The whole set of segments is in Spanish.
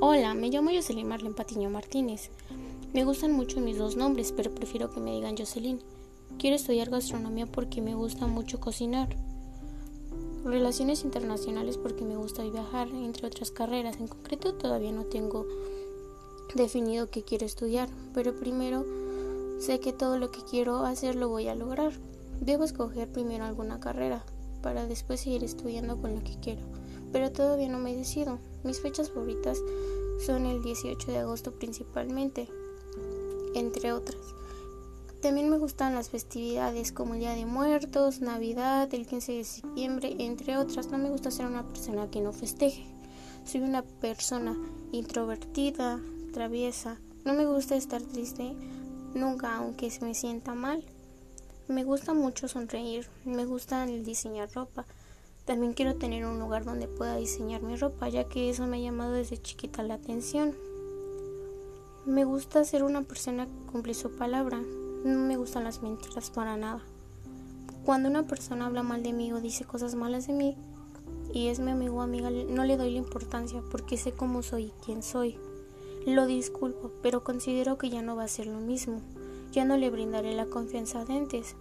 Hola, me llamo Jocelyn Marlene Patiño Martínez. Me gustan mucho mis dos nombres, pero prefiero que me digan Jocelyn. Quiero estudiar gastronomía porque me gusta mucho cocinar. Relaciones internacionales porque me gusta viajar, entre otras carreras. En concreto todavía no tengo definido qué quiero estudiar, pero primero sé que todo lo que quiero hacer lo voy a lograr. Debo escoger primero alguna carrera para después seguir estudiando con lo que quiero, pero todavía no me decido. Mis fechas favoritas son el 18 de agosto principalmente, entre otras. También me gustan las festividades como el Día de Muertos, Navidad, el 15 de septiembre, entre otras. No me gusta ser una persona que no festeje. Soy una persona introvertida, traviesa. No me gusta estar triste nunca, aunque se me sienta mal. Me gusta mucho sonreír, me gusta el diseñar ropa. También quiero tener un lugar donde pueda diseñar mi ropa, ya que eso me ha llamado desde chiquita la atención. Me gusta ser una persona que cumple su palabra. No me gustan las mentiras para nada. Cuando una persona habla mal de mí o dice cosas malas de mí y es mi amigo o amiga, no le doy la importancia porque sé cómo soy y quién soy. Lo disculpo, pero considero que ya no va a ser lo mismo ya no le brindaré la confianza de antes,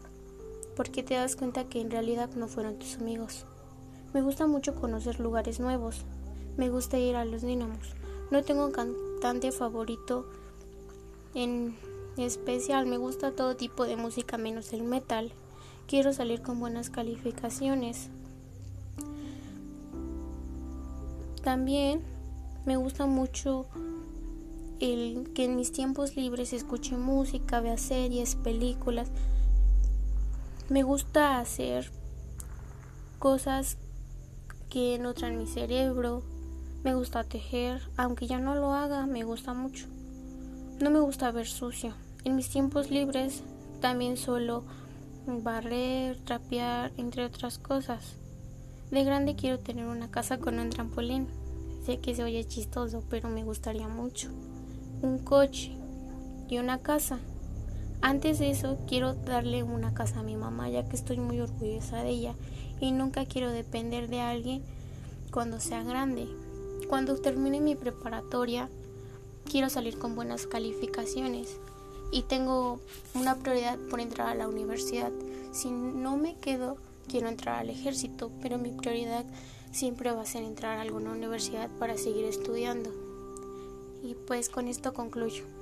porque te das cuenta que en realidad no fueron tus amigos. Me gusta mucho conocer lugares nuevos, me gusta ir a los dinamos. No tengo un cantante favorito en especial, me gusta todo tipo de música menos el metal. Quiero salir con buenas calificaciones. También me gusta mucho el que en mis tiempos libres escuche música, vea series, películas. Me gusta hacer cosas que nutran mi cerebro. Me gusta tejer, aunque ya no lo haga, me gusta mucho. No me gusta ver sucio. En mis tiempos libres también suelo barrer, trapear, entre otras cosas. De grande quiero tener una casa con un trampolín. Sé que se oye chistoso, pero me gustaría mucho un coche y una casa. Antes de eso quiero darle una casa a mi mamá ya que estoy muy orgullosa de ella y nunca quiero depender de alguien cuando sea grande. Cuando termine mi preparatoria quiero salir con buenas calificaciones y tengo una prioridad por entrar a la universidad. Si no me quedo quiero entrar al ejército, pero mi prioridad siempre va a ser entrar a alguna universidad para seguir estudiando. Y pues con esto concluyo.